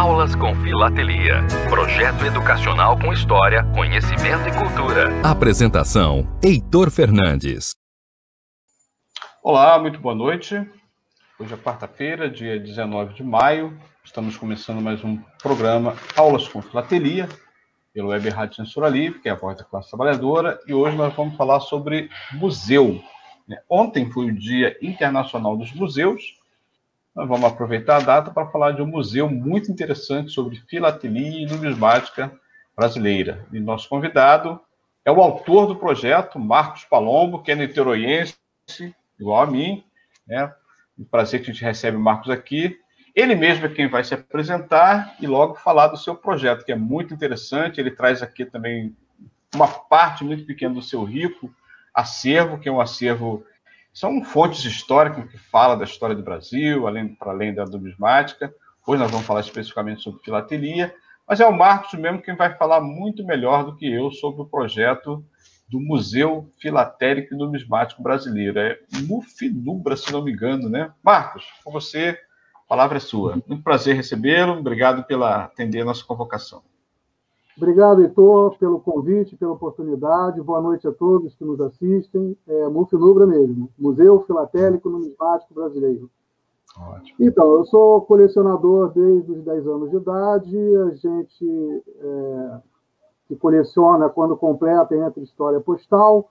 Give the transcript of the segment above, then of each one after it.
Aulas com Filatelia. Projeto educacional com história, conhecimento e cultura. Apresentação: Heitor Fernandes. Olá, muito boa noite. Hoje é quarta-feira, dia 19 de maio. Estamos começando mais um programa Aulas com Filatelia, pelo Web Rádio Censura Livre, que é a voz da classe trabalhadora, e hoje nós vamos falar sobre museu. Ontem foi o Dia Internacional dos Museus, nós vamos aproveitar a data para falar de um museu muito interessante sobre filatelia e numismática brasileira. E nosso convidado é o autor do projeto, Marcos Palombo, que é niteroiense, igual a mim. Né? Um prazer que a gente recebe o Marcos aqui. Ele mesmo é quem vai se apresentar e logo falar do seu projeto, que é muito interessante. Ele traz aqui também uma parte muito pequena do seu rico acervo, que é um acervo são fontes históricas que falam da história do Brasil, além para além da numismática. Hoje nós vamos falar especificamente sobre filatelia, mas é o Marcos mesmo quem vai falar muito melhor do que eu sobre o projeto do Museu Filatélico e Numismático Brasileiro. É Mufinubra, se não me engano, né? Marcos, com você, a palavra é sua. Muito prazer recebê-lo, obrigado pela atender a nossa convocação. Obrigado, Heitor, pelo convite, pela oportunidade. Boa noite a todos que nos assistem. É Multinubra mesmo, Museu Filatélico Numismático Brasileiro. Ótimo. Então, eu sou colecionador desde os 10 anos de idade. A gente é, que coleciona quando completa entra história postal.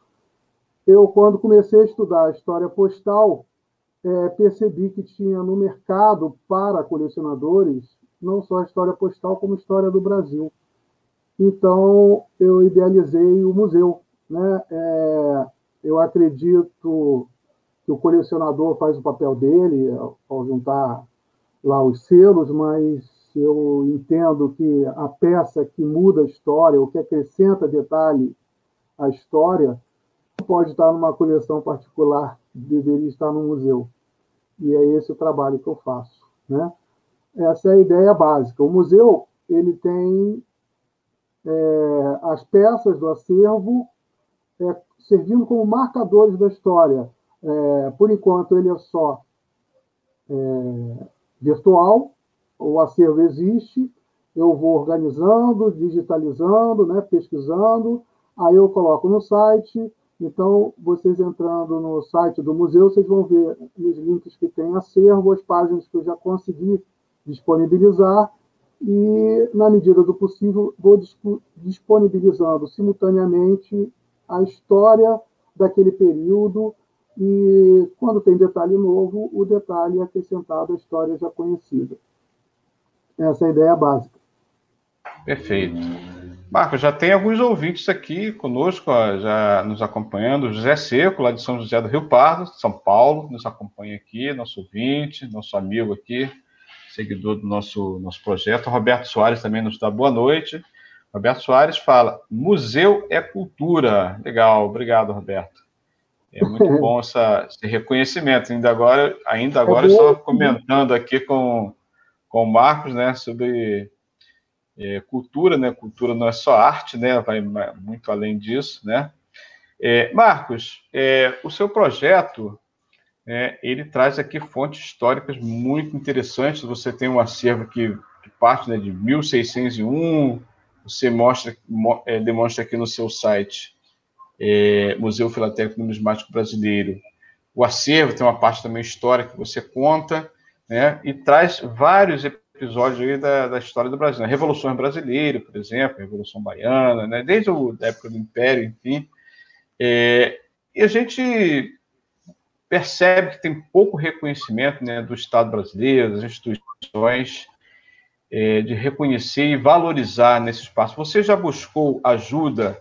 Eu, quando comecei a estudar história postal, é, percebi que tinha no mercado para colecionadores não só a história postal, como a história do Brasil. Então, eu idealizei o museu. Né? É, eu acredito que o colecionador faz o papel dele ao juntar lá os selos, mas eu entendo que a peça que muda a história, ou que acrescenta detalhe à história, pode estar numa coleção particular, deveria estar no museu. E é esse o trabalho que eu faço. Né? Essa é a ideia básica. O museu ele tem é, as peças do acervo é, servindo como marcadores da história. É, por enquanto, ele é só é, virtual, o acervo existe, eu vou organizando, digitalizando, né, pesquisando, aí eu coloco no site. Então, vocês entrando no site do museu, vocês vão ver os links que tem acervo, as páginas que eu já consegui disponibilizar, e, na medida do possível, vou disponibilizando simultaneamente a história daquele período e, quando tem detalhe novo, o detalhe é acrescentado à história já conhecida. Essa é a ideia básica. Perfeito. Marcos, já tem alguns ouvintes aqui conosco, já nos acompanhando. José Seco, lá de São José do Rio Pardo, São Paulo, nos acompanha aqui, nosso ouvinte, nosso amigo aqui seguidor do nosso, nosso projeto. Roberto Soares também nos dá boa noite. Roberto Soares fala: museu é cultura. Legal, obrigado, Roberto. É muito bom essa, esse reconhecimento. Ainda agora, ainda agora é comentando aqui com, com o Marcos, né, sobre é, cultura, né? Cultura não é só arte, né? Vai muito além disso, né? É, Marcos, é, o seu projeto é, ele traz aqui fontes históricas muito interessantes. Você tem um acervo que, que parte né, de 1601, você mostra, é, demonstra aqui no seu site, é, Museu Filatélico Numismático Brasileiro. O acervo tem uma parte também histórica que você conta, né, e traz vários episódios da, da história do Brasil. Né? Revoluções Brasileiras, por exemplo, Revolução Baiana, né, desde a época do Império, enfim. É, e a gente percebe que tem pouco reconhecimento né, do Estado brasileiro, das instituições, é, de reconhecer e valorizar nesse espaço. Você já buscou ajuda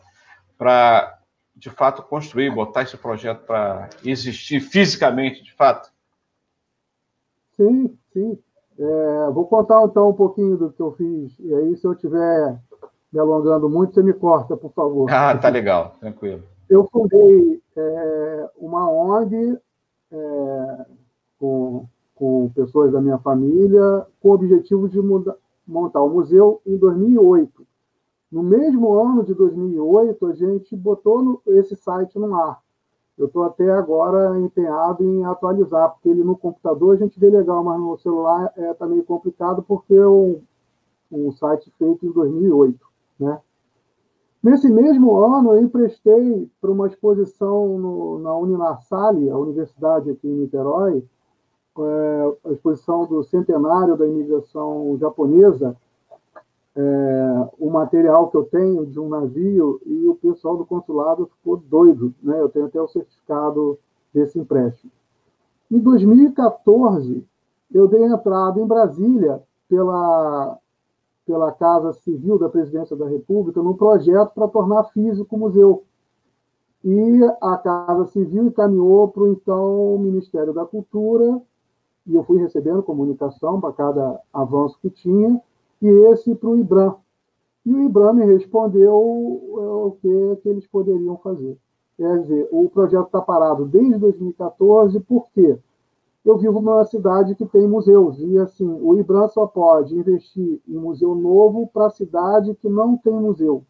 para, de fato, construir, botar esse projeto para existir fisicamente, de fato? Sim, sim. É, vou contar então um pouquinho do que eu fiz, e aí, se eu estiver me alongando muito, você me corta, por favor. Ah, tá legal, tranquilo. Eu fundei é, uma ONG é, com, com pessoas da minha família, com o objetivo de muda, montar o museu em 2008. No mesmo ano de 2008, a gente botou no, esse site no ar. Eu estou até agora empenhado em atualizar, porque ele no computador a gente vê legal, mas no celular é, tá meio complicado, porque eu, um site feito em 2008, né? Nesse mesmo ano, eu emprestei para uma exposição no, na Uninassale, a universidade aqui em Niterói, é, a exposição do centenário da imigração japonesa, é, o material que eu tenho de um navio e o pessoal do consulado ficou doido, né? Eu tenho até o certificado desse empréstimo. Em 2014, eu dei entrada em Brasília pela pela Casa Civil da Presidência da República num projeto para tornar físico o museu. E a Casa Civil encaminhou para o então Ministério da Cultura, e eu fui recebendo comunicação para cada avanço que tinha, e esse para o IBRAM. E o IBRAM me respondeu é, o que, que eles poderiam fazer. Quer dizer, o projeto está parado desde 2014, por quê? Eu vivo numa cidade que tem museus, e assim, o IBRAM só pode investir em museu novo para a cidade que não tem museu.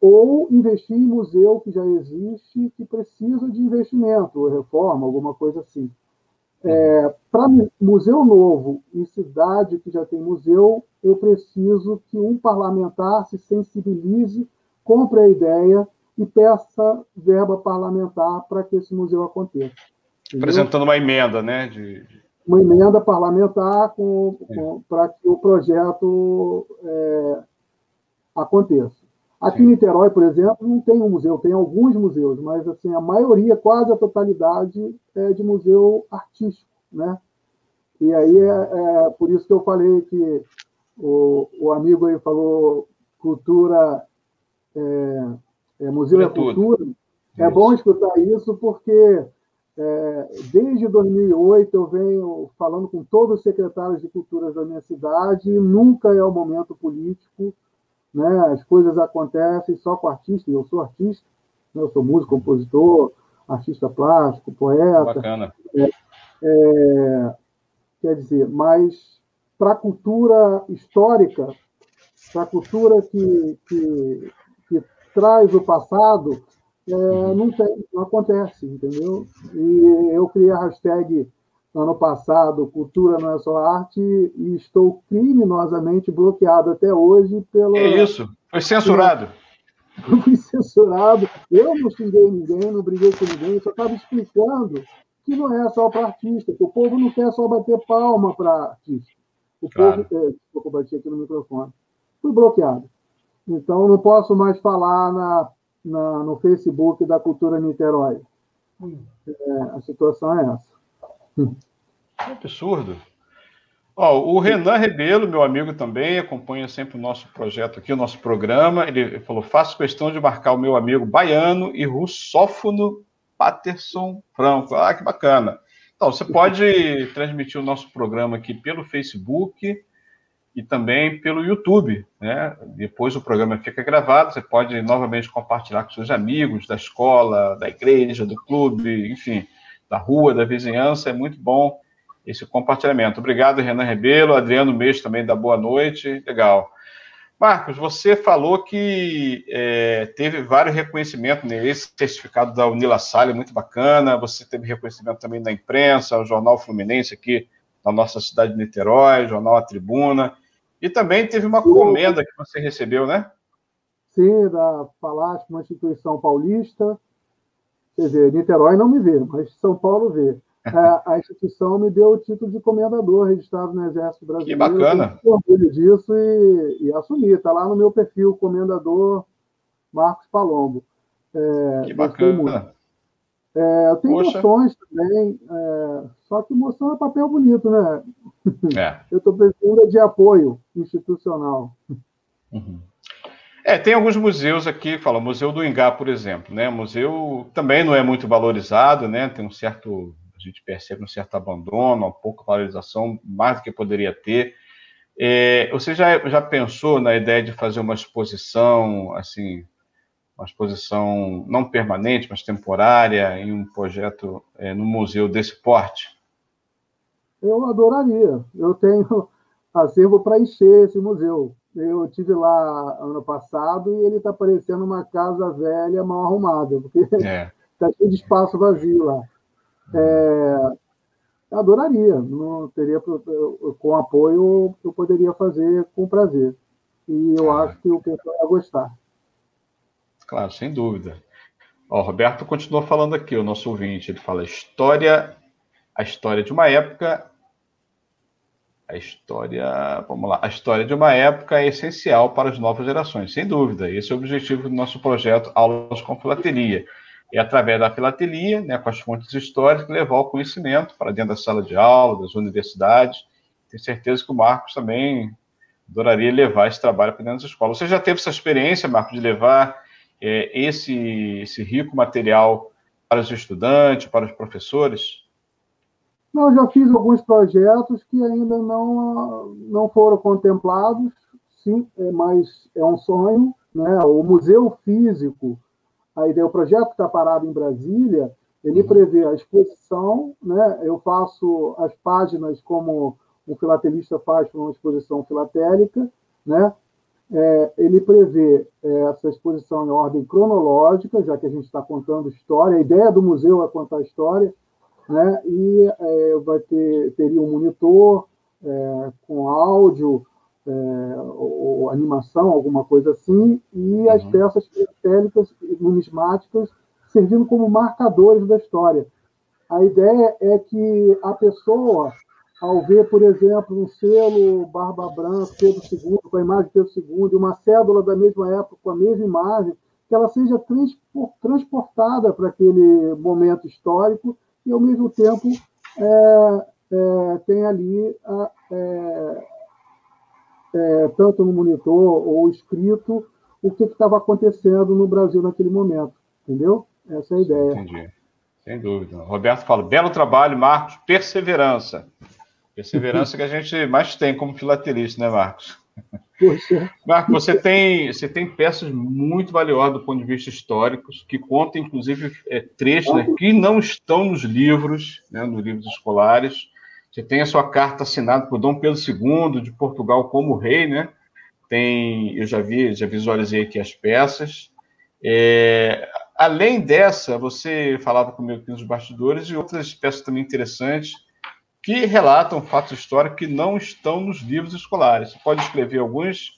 Ou investir em museu que já existe, que precisa de investimento, reforma, alguma coisa assim. É, para museu novo em cidade que já tem museu, eu preciso que um parlamentar se sensibilize, compre a ideia e peça verba parlamentar para que esse museu aconteça. Apresentando uma emenda, né? De... Uma emenda parlamentar com, com para que o projeto é, aconteça. Aqui Sim. em Niterói, por exemplo, não tem um museu, tem alguns museus, mas assim a maioria, quase a totalidade, é de museu artístico, né? E aí é, é por isso que eu falei que o, o amigo aí falou cultura, é, é museu é, cultura. É bom escutar isso porque é, desde 2008 eu venho falando com todos os secretários de cultura da minha cidade, nunca é o momento político, né? as coisas acontecem só com artista, eu sou artista, né? eu sou músico, compositor, artista plástico, poeta. Bacana. É, é, quer dizer, mas para a cultura histórica, para a cultura que, que, que traz o passado, é, não, tem, não acontece, entendeu? E eu criei a hashtag ano passado, Cultura Não é Só Arte, e estou criminosamente bloqueado até hoje pelo. É isso, foi censurado. fui censurado, eu não xinguei ninguém, não briguei com ninguém, só estava explicando que não é só para artista, que o povo não quer só bater palma para artista. O claro. povo. É, desculpa, bati aqui no microfone. Fui bloqueado. Então, não posso mais falar na na, no Facebook da Cultura Niterói. É, a situação é essa. Que absurdo. Ó, o Renan Rebelo, meu amigo também, acompanha sempre o nosso projeto aqui, o nosso programa. Ele falou: faço questão de marcar o meu amigo baiano e russófono Paterson Franco. Ah, que bacana. Então, você pode transmitir o nosso programa aqui pelo Facebook, e também pelo YouTube. Né? Depois o programa fica gravado, você pode novamente compartilhar com seus amigos da escola, da igreja, do clube, enfim, da rua, da vizinhança. É muito bom esse compartilhamento. Obrigado, Renan Rebelo. Adriano Mês também da boa noite. Legal. Marcos, você falou que é, teve vários reconhecimentos nesse certificado da Unila Salle, muito bacana. Você teve reconhecimento também da imprensa, o Jornal Fluminense aqui na nossa cidade de Niterói, Jornal A Tribuna. E também teve uma comenda que você recebeu, né? Sim, da Palácio, uma instituição paulista. Quer dizer, Niterói não me vê, mas São Paulo vê. É, a instituição me deu o título de comendador registrado no Exército Brasileiro. Que bacana. Eu orgulho disso e, e assumi. Está lá no meu perfil, comendador Marcos Palombo. É, que bacana. É, eu tenho Poxa. emoções também, é, só que emoção é papel bonito, né? É. Eu estou precisando de apoio institucional. Uhum. É, tem alguns museus aqui, fala, Museu do Ingá, por exemplo, né? O museu também não é muito valorizado, né? Tem um certo, a gente percebe um certo abandono, uma pouca valorização, mais do que poderia ter. É, você já, já pensou na ideia de fazer uma exposição, assim, uma exposição não permanente, mas temporária, em um projeto é, no museu desse porte? Eu adoraria. Eu tenho acervo para encher esse museu. Eu tive lá ano passado e ele está parecendo uma casa velha mal arrumada, porque está é. cheio de espaço vazio lá. É, adoraria, não teria com apoio eu poderia fazer com prazer. E eu acho que o pessoal ia gostar. Claro, sem dúvida. O Roberto continuou falando aqui, o nosso ouvinte, ele fala história, a história de uma época, a história, vamos lá, a história de uma época é essencial para as novas gerações, sem dúvida. Esse é o objetivo do nosso projeto Aulas com Filatelia é através da filatelia, né, com as fontes históricas, levar o conhecimento para dentro da sala de aula, das universidades. Tenho certeza que o Marcos também adoraria levar esse trabalho para dentro das escolas. Você já teve essa experiência, Marcos, de levar é, esse, esse rico material para os estudantes, para os professores? Não, já fiz alguns projetos que ainda não, não foram contemplados, sim, é, mas é um sonho. Né? O Museu Físico a ideia, o projeto que está parado em Brasília, ele uhum. prevê a exposição, né? Eu faço as páginas como o filatelista faz para uma exposição filatélica, né? É, ele prevê é, essa exposição em ordem cronológica, já que a gente está contando história. A ideia do museu é contar história, né? E é, vai ter teria um monitor é, com áudio, é, ou, animação, alguma coisa assim, e as uhum. peças filatélicas numismáticas servindo como marcadores da história. A ideia é que a pessoa, ao ver, por exemplo, um selo Barba Branca, Pedro II, com a imagem de Pedro II, e uma cédula da mesma época com a mesma imagem, que ela seja transportada para aquele momento histórico e, ao mesmo tempo, é, é, tem ali a, é, é, tanto no monitor ou escrito, o que estava acontecendo no Brasil naquele momento. Entendeu? Essa é a ideia. Entendi. Sem dúvida. Roberto fala: belo trabalho, Marcos, perseverança. Perseverança que a gente mais tem como filatelista, né, Marcos? Poxa. Marcos, você tem, você tem peças muito valiosas do ponto de vista histórico, que contam, inclusive, é, trechos né, que não estão nos livros, né, nos livros escolares. Você tem a sua carta assinada por Dom Pedro II de Portugal como rei, né? Tem, eu já vi, já visualizei aqui as peças. É, além dessa, você falava comigo aqui nos bastidores e outras peças também interessantes que relatam fatos históricos que não estão nos livros escolares. Você pode escrever alguns?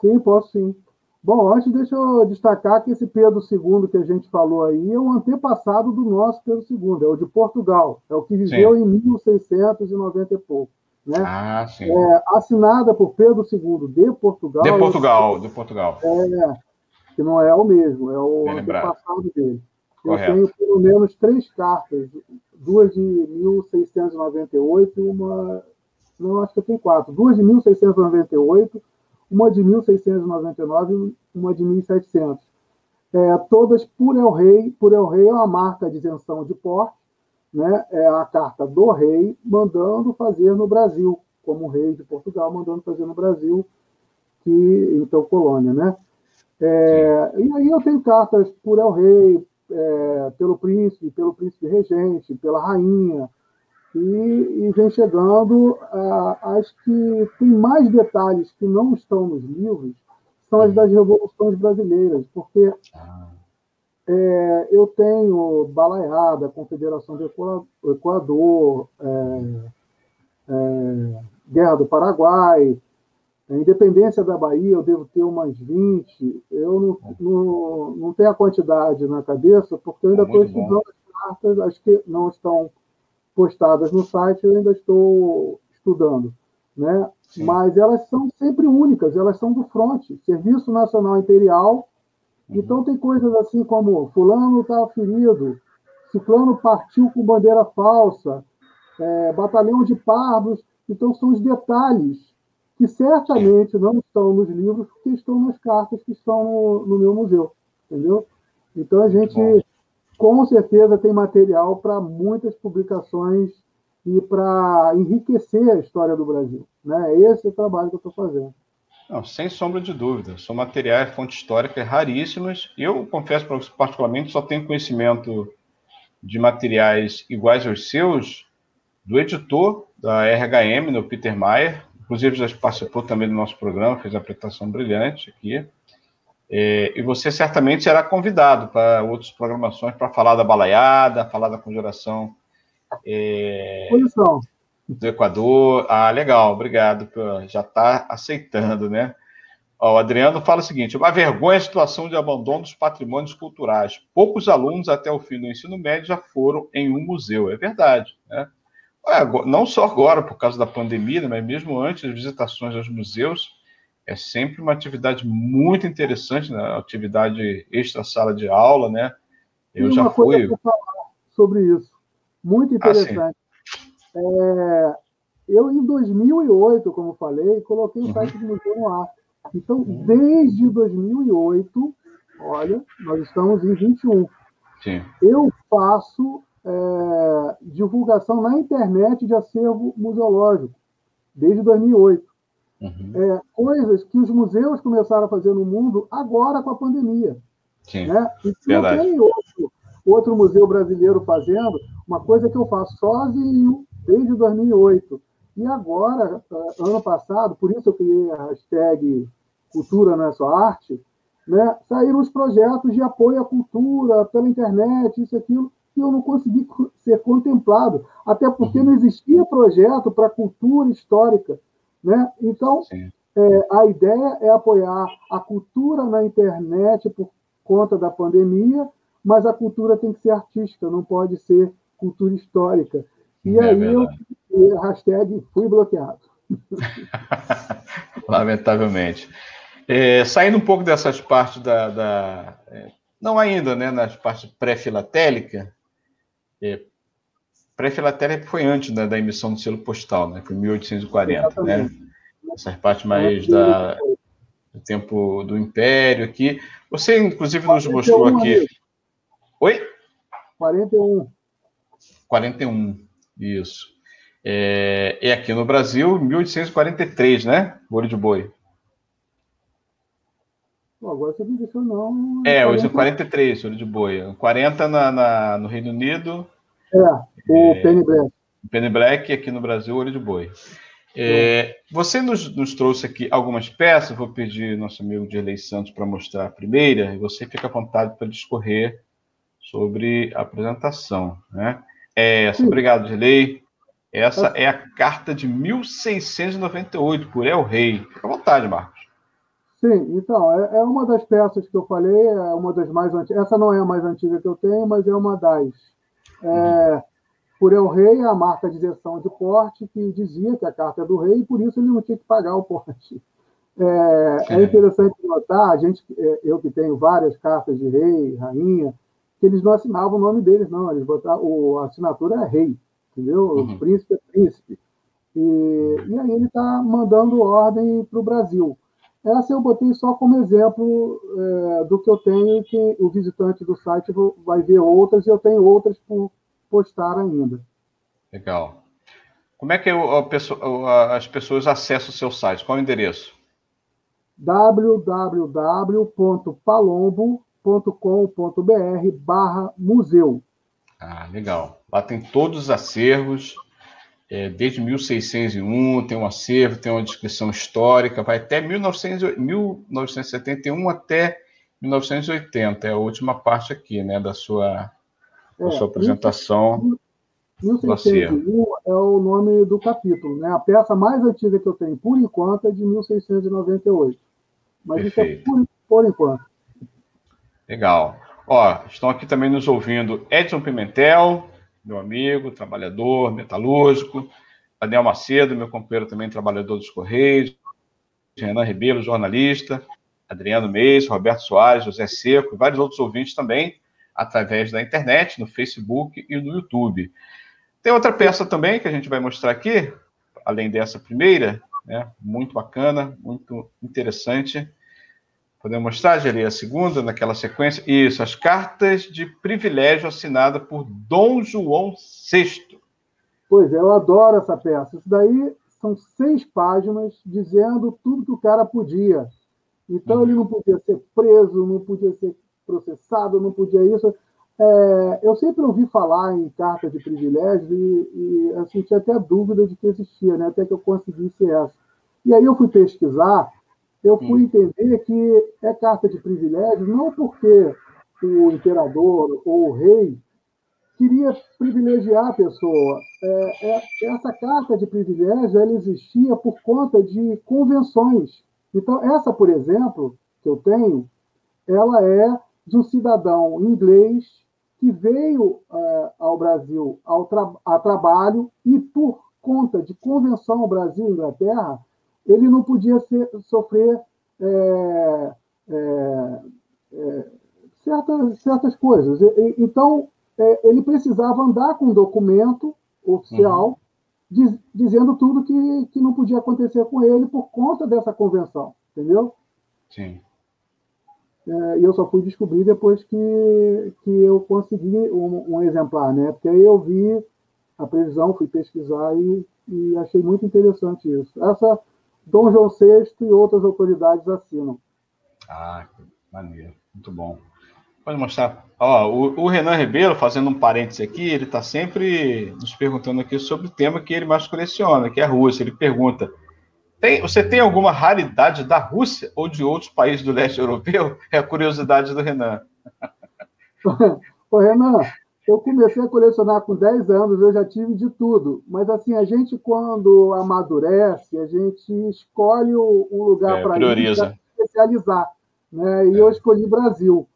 Sim, posso sim. Bom, antes deixa eu destacar que esse Pedro II que a gente falou aí é um antepassado do nosso Pedro II, é o de Portugal, é o que viveu sim. em 1690 e pouco. Né? Ah, sim. É, assinada por Pedro II de Portugal. De Portugal, de Portugal. É, que não é o mesmo, é o Bem antepassado lembrado. dele. Eu Correto. tenho pelo menos três cartas, duas de 1698 e uma. Não, acho que tenho quatro. Duas de 1698 uma de 1699 e uma de 1700. É, todas por El Rei. Por El Rei é uma marca de isenção de porte, né? é a carta do rei mandando fazer no Brasil, como rei de Portugal mandando fazer no Brasil, que então colônia. Né? É, e aí eu tenho cartas por El Rei, é, pelo príncipe, pelo príncipe regente, pela rainha, e, e vem chegando as que têm mais detalhes que não estão nos livros, são as das revoluções brasileiras, porque é, eu tenho Balaiada, Confederação do Equador, é, é, Guerra do Paraguai, a Independência da Bahia, eu devo ter umas 20. Eu não, não, não tenho a quantidade na cabeça, porque eu ainda estou estudando as cartas, acho que não estão postadas no site, eu ainda estou estudando, né? Mas elas são sempre únicas, elas são do fronte, Serviço Nacional Imperial. Uhum. Então tem coisas assim como fulano está ferido, ciclano partiu com bandeira falsa, é, batalhão de pardos. Então são os detalhes que certamente não estão nos livros, porque estão nas cartas que estão no, no meu museu, entendeu? Então a gente com certeza tem material para muitas publicações e para enriquecer a história do Brasil. Né? Esse é o trabalho que eu estou fazendo. Não, sem sombra de dúvida. São materiais, fontes históricas raríssimas. Eu confesso para você, particularmente, só tenho conhecimento de materiais iguais aos seus do editor da RHM, no Peter Mayer. Inclusive, já participou também do nosso programa, fez uma apresentação brilhante aqui. É, e você certamente será convidado para outras programações para falar da balaiada, falar da conjuração É... Do Equador. Ah, legal, obrigado. Já está aceitando, né? Ó, o Adriano fala o seguinte: uma vergonha a situação de abandono dos patrimônios culturais. Poucos alunos até o fim do ensino médio já foram em um museu. É verdade, né? Não só agora, por causa da pandemia, mas mesmo antes, as visitações aos museus é sempre uma atividade muito interessante, né? atividade extra-sala de aula, né? Eu já fui. falar sobre isso. Muito ah, interessante. Ah, é, eu, em 2008, como falei, coloquei o uhum. site do Museu no ar. Então, uhum. desde 2008, olha, nós estamos em 21. Sim. Eu faço é, divulgação na internet de acervo museológico, desde 2008. Uhum. É, coisas que os museus começaram a fazer no mundo agora com a pandemia. Sim, né? E não tem outro, outro museu brasileiro fazendo, uma coisa que eu faço sozinho desde 2008. E agora, é, ano passado, por isso eu criei a hashtag Cultura não é só arte, né? saíram os projetos de apoio à cultura pela internet, isso e aquilo, eu não consegui ser contemplado, até porque uhum. não existia projeto para cultura histórica. Né? Então, é, a ideia é apoiar a cultura na internet por conta da pandemia, mas a cultura tem que ser artística, não pode ser cultura histórica. E é aí verdade. eu, hashtag fui bloqueado. Lamentavelmente. É, saindo um pouco dessas partes da. da é, não ainda, né, nas partes pré-filatélica, é, pré-filatélica foi antes da, da, emissão do selo postal, né, foi 1840, né? Essas partes mais da, do tempo do Império aqui. Você, inclusive, nos mostrou aqui. Oi? 41. 41, isso. É, é aqui no Brasil, 1843, né? Olho de boi. agora você deixou não. É, hoje é 43, olho de boi. 40 na, na, no Reino Unido. É, o é, Penny Black. Penny Black, aqui no Brasil, olho de boi. É, você nos, nos, trouxe aqui algumas peças, vou pedir nosso amigo Dirley Santos para mostrar a primeira, e você fica à vontade para discorrer sobre a apresentação. Né? É essa, obrigado, Dirley. Essa é a carta de 1698, por El Rei. Fica à vontade, Marcos. Sim, então, é, é, uma das peças que eu falei, é uma das mais antigas. Essa não é a mais antiga que eu tenho, mas é uma das. É, por El Rei, a marca de injeção de porte, que dizia que a carta é do rei, e por isso ele não tinha que pagar o porte. É, é interessante notar, a gente, é, eu que tenho várias cartas de rei, rainha, que eles não assinavam o nome deles, não. Eles botavam, a assinatura é rei, entendeu? Uhum. O príncipe é príncipe. E, e aí ele está mandando ordem para o Brasil. Essa eu botei só como exemplo é, do que eu tenho, que o visitante do site vai ver outras, e eu tenho outras por postar ainda. Legal. Como é que as pessoas acessam o seu site? Qual é o endereço? www.palombo.com.br barra museu. Ah, legal. Lá tem todos os acervos, é, desde 1601, tem um acervo, tem uma descrição histórica, vai até 1900, 1971 até 1980, é a última parte aqui, né, da sua é, a sua apresentação. 1601 é o nome do capítulo, né? A peça mais antiga que eu tenho, por enquanto, é de 1698. Mas Perfeito. isso é por, por enquanto. Legal. Ó, estão aqui também nos ouvindo Edson Pimentel, meu amigo, trabalhador, metalúrgico, Daniel Macedo, meu companheiro também, trabalhador dos Correios, Renan Ribeiro, jornalista, Adriano Meis, Roberto Soares, José Seco, e vários outros ouvintes também através da internet, no Facebook e no YouTube. Tem outra peça também que a gente vai mostrar aqui, além dessa primeira, né? Muito bacana, muito interessante. Podemos mostrar, Geri, a segunda, naquela sequência? Isso, as cartas de privilégio assinada por Dom João VI. Pois é, eu adoro essa peça. Isso daí são seis páginas dizendo tudo que o cara podia. Então, uhum. ele não podia ser preso, não podia ser processado, não podia isso. É, eu sempre ouvi falar em carta de privilégio e, e assim, tinha até dúvida de que existia, né? até que eu conseguisse essa. E aí eu fui pesquisar, eu fui hum. entender que é carta de privilégio não porque o imperador ou o rei queria privilegiar a pessoa. É, é, essa carta de privilégio ela existia por conta de convenções. Então, essa, por exemplo, que eu tenho, ela é de um cidadão inglês que veio é, ao Brasil ao tra a trabalho e, por conta de convenção Brasil-Inglaterra, ele não podia ser, sofrer é, é, é certas, certas coisas. E, então, é, ele precisava andar com um documento oficial uhum. diz, dizendo tudo que, que não podia acontecer com ele por conta dessa convenção, entendeu? Sim. É, e eu só fui descobrir depois que, que eu consegui um, um, exemplar, né? Porque aí eu vi a previsão, fui pesquisar e, e achei muito interessante isso. Essa Dom João VI e outras autoridades assinam. Ah, que maneiro, muito bom. Pode mostrar. Ó, o, o, Renan Ribeiro, fazendo um parêntese aqui, ele está sempre nos perguntando aqui sobre o tema que ele mais coleciona, que é a Rússia. Ele pergunta: tem, você tem alguma raridade da Rússia ou de outros países do leste europeu? É a curiosidade do Renan. Ô, Renan, eu comecei a colecionar com 10 anos, eu já tive de tudo. Mas, assim, a gente, quando amadurece, a gente escolhe um lugar é, para especializar. Né? E é. eu escolhi Brasil.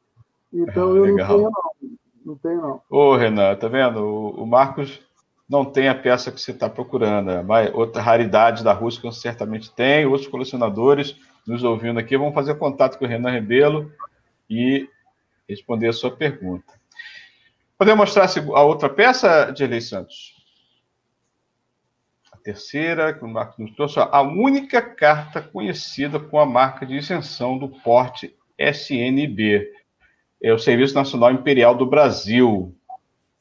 Então eu Legal. não tenho, não. Não tenho, não. Ô, Renan, tá vendo? O, o Marcos não tem a peça que você está procurando. Mas outra raridade da Rússia que certamente tem, outros colecionadores nos ouvindo aqui vão fazer contato com o Renan Rebelo e responder a sua pergunta. Podemos mostrar a outra peça, Dirley Santos? A terceira, que o Marcos nos trouxe, a única carta conhecida com a marca de isenção do porte SNB é o Serviço Nacional Imperial do Brasil.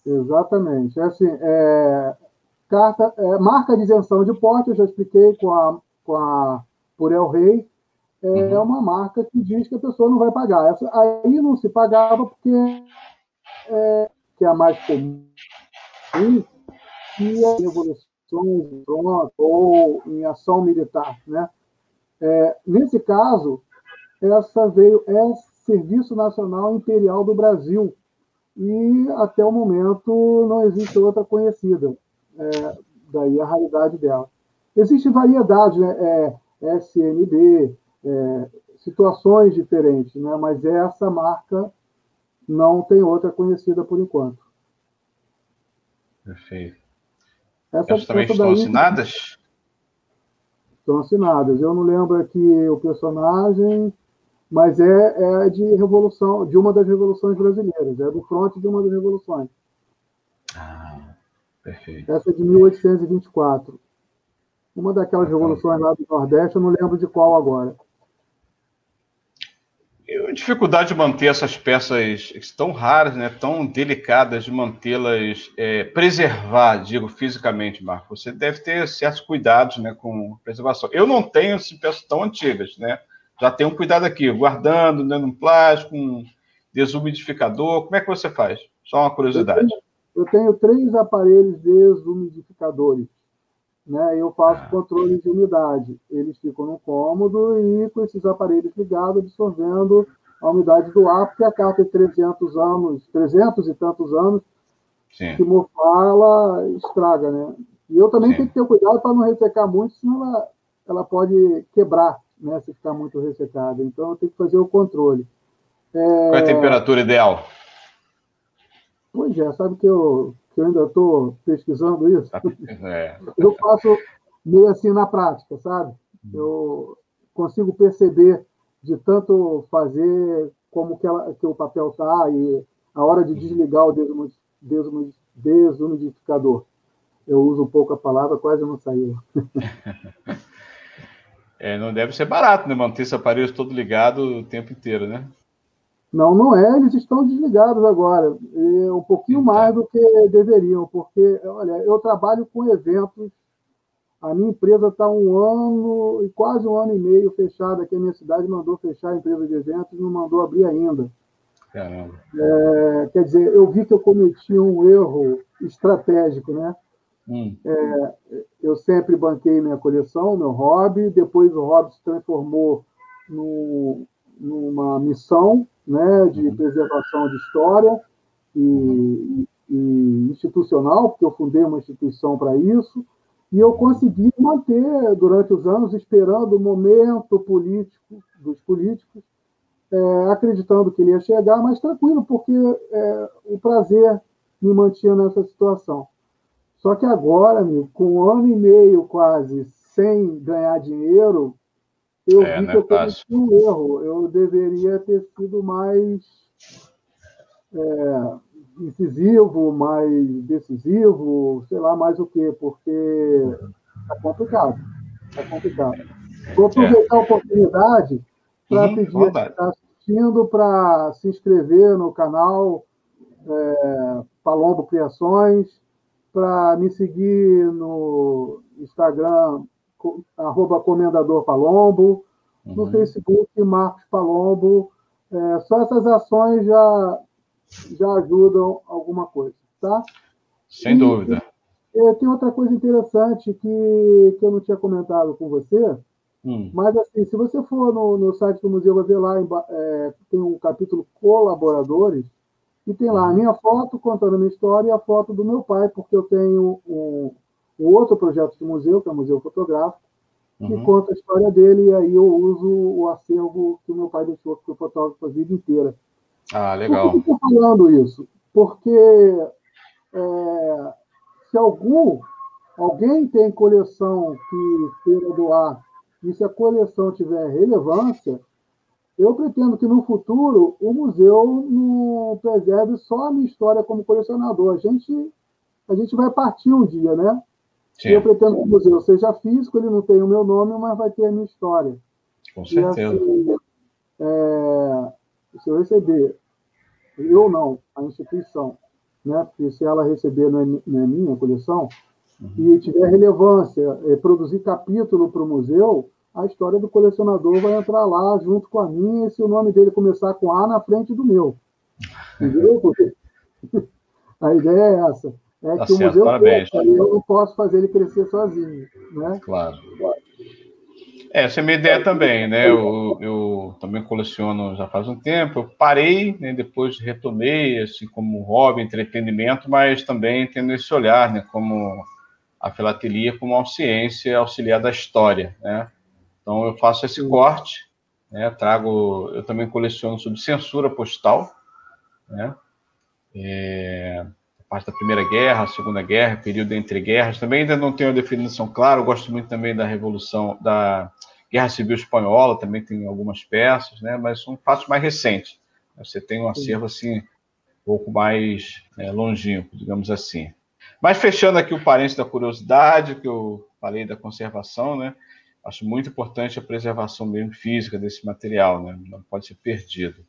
Exatamente. É assim, é, carta, é, marca de isenção de porte, eu já expliquei com a, com a Purel Rei, é uhum. uma marca que diz que a pessoa não vai pagar. Essa, aí não se pagava porque é, que é a mais comum, e a revolução pronto, ou em ação militar. Né? É, nesse caso, essa veio, essa Serviço Nacional Imperial do Brasil. E até o momento não existe outra conhecida. É, daí a raridade dela. Existe variedade, né? É, SNB, é, situações diferentes, né? mas essa marca não tem outra conhecida por enquanto. Perfeito. Essa, Elas também estão daí, assinadas? Estão assinadas. Eu não lembro aqui o personagem, mas é, é de revolução, de uma das revoluções brasileiras, é do fronte de uma das revoluções. Ah, perfeito. Essa é de 1824. Uma daquelas revoluções lá do Nordeste, eu não lembro de qual agora. A dificuldade de manter essas peças tão raras, né, tão delicadas, de mantê-las, é, preservar, digo, fisicamente, Marco. Você deve ter certos cuidados né, com preservação. Eu não tenho assim, peças tão antigas, né? já tem um cuidado aqui, guardando né, num plástico, um desumidificador. Como é que você faz? Só uma curiosidade. Eu tenho, eu tenho três aparelhos desumidificadores. Né? Eu faço ah. controle de umidade. Eles ficam no cômodo e com esses aparelhos ligados, absorvendo a umidade do ar, porque a carta de 300 anos, 300 e tantos anos, Sim. que mofar, ela estraga, né? E eu também Sim. tenho que ter cuidado para não ressecar muito, senão ela, ela pode quebrar né, se ficar muito ressecada. Então, eu tenho que fazer o controle. É... Qual é a temperatura ideal? Pois é, sabe que eu, que eu ainda estou pesquisando isso? É. Eu faço meio assim na prática, sabe? Hum. Eu consigo perceber de tanto fazer como que, ela, que o papel está e a hora de desligar o desumidificador. Eu uso um pouco a palavra, quase não saiu. É, não deve ser barato, né? Manter esse aparelho todo ligado o tempo inteiro, né? Não, não é. Eles estão desligados agora. E um pouquinho mais do que deveriam, porque, olha, eu trabalho com eventos. A minha empresa está um ano e quase um ano e meio fechada aqui. A minha cidade mandou fechar a empresa de eventos, não mandou abrir ainda. Caramba. É, quer dizer, eu vi que eu cometi um erro estratégico, né? Hum. É, eu sempre banquei minha coleção, meu hobby. Depois o hobby se transformou no, numa missão né, de uhum. preservação de história. E, e institucional, porque eu fundei uma instituição para isso, e eu consegui manter durante os anos, esperando o momento político dos políticos, é, acreditando que ele ia chegar, mas tranquilo, porque é, o prazer me mantinha nessa situação. Só que agora, amigo, com um ano e meio quase sem ganhar dinheiro, eu é, vi que eu cometi um erro. Eu deveria ter sido mais é, incisivo, mais decisivo, sei lá mais o quê, porque é complicado. É complicado. Vou aproveitar é. a oportunidade para pedir quem está assistindo para se inscrever no canal é, Palombo Criações, para me seguir no Instagram, arroba Comendador Palombo, uhum. no Facebook, Marcos Palombo. É, só essas ações já, já ajudam alguma coisa, tá? Sem e, dúvida. É, tem outra coisa interessante que, que eu não tinha comentado com você, hum. mas assim, se você for no, no site do museu, vai ver lá, é, tem um capítulo colaboradores, e tem lá a minha foto contando a minha história e a foto do meu pai, porque eu tenho um, um outro projeto de museu, que é o Museu Fotográfico, que uhum. conta a história dele, e aí eu uso o acervo que o meu pai deixou, que foi fotógrafo a vida inteira. Ah, legal. Por que eu estou falando isso? Porque é, se algum, alguém tem coleção que queira doar, e se a coleção tiver relevância, eu pretendo que no futuro o museu não preserve só a minha história como colecionador. A gente, a gente vai partir um dia, né? Sim. Eu pretendo que o museu seja físico, ele não tem o meu nome, mas vai ter a minha história. Com certeza. E, assim, é, se eu receber, eu não, a instituição, né? Porque se ela receber não é, não é minha coleção, uhum. e tiver relevância, é, produzir capítulo para o museu, a história do colecionador vai entrar lá junto com a minha, e se o nome dele começar com A na frente do meu. Entendeu? Porque a ideia é essa. É tá que certo, o museu parabéns. Eu não posso fazer ele crescer sozinho. Né? Claro. É, essa é a minha ideia também, né? Eu, eu também coleciono já faz um tempo. Eu parei, né? depois retomei, assim, como hobby, entretenimento, mas também tendo esse olhar, né? Como a filatelia como uma ciência auxiliar da história, né? Então eu faço esse Sim. corte, né? Trago, eu também coleciono sobre censura postal, né? É, parte da Primeira Guerra, Segunda Guerra, período entre guerras. Também ainda não tenho a definição clara. Eu gosto muito também da Revolução, da Guerra Civil Espanhola. Também tem algumas peças, né? Mas são fatos mais recentes. Você tem um acervo assim um pouco mais né, longínquo, digamos assim. Mas fechando aqui o parênteses da curiosidade, que eu falei da conservação, né? acho muito importante a preservação mesmo física desse material, né? não pode ser perdido.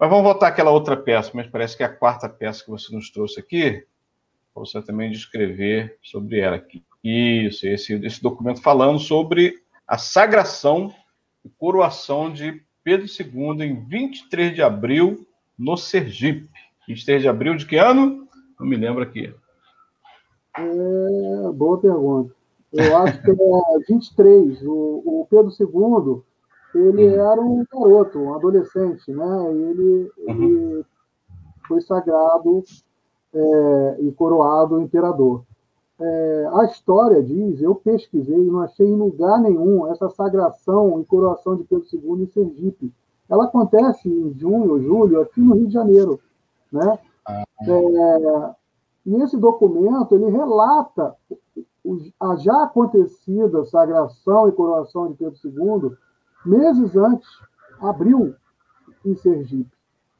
Mas vamos voltar àquela outra peça, mas parece que é a quarta peça que você nos trouxe aqui, para você também descrever sobre ela aqui. Isso, esse, esse documento falando sobre a sagração e coroação de Pedro II em 23 de abril, no Sergipe. 23 de abril de que ano? Não me lembro aqui. É, boa pergunta. Eu acho que é 23. O, o Pedro II, ele uhum. era um garoto, um adolescente, né? Ele, uhum. ele foi sagrado é, e coroado imperador. É, a história diz, eu pesquisei e não achei em lugar nenhum essa sagração e coroação de Pedro II em Sergipe. Ela acontece em junho julho aqui no Rio de Janeiro, né? Ah. É, e esse documento ele relata a já acontecida sagração e coroação de Pedro II, meses antes, abriu em Sergipe.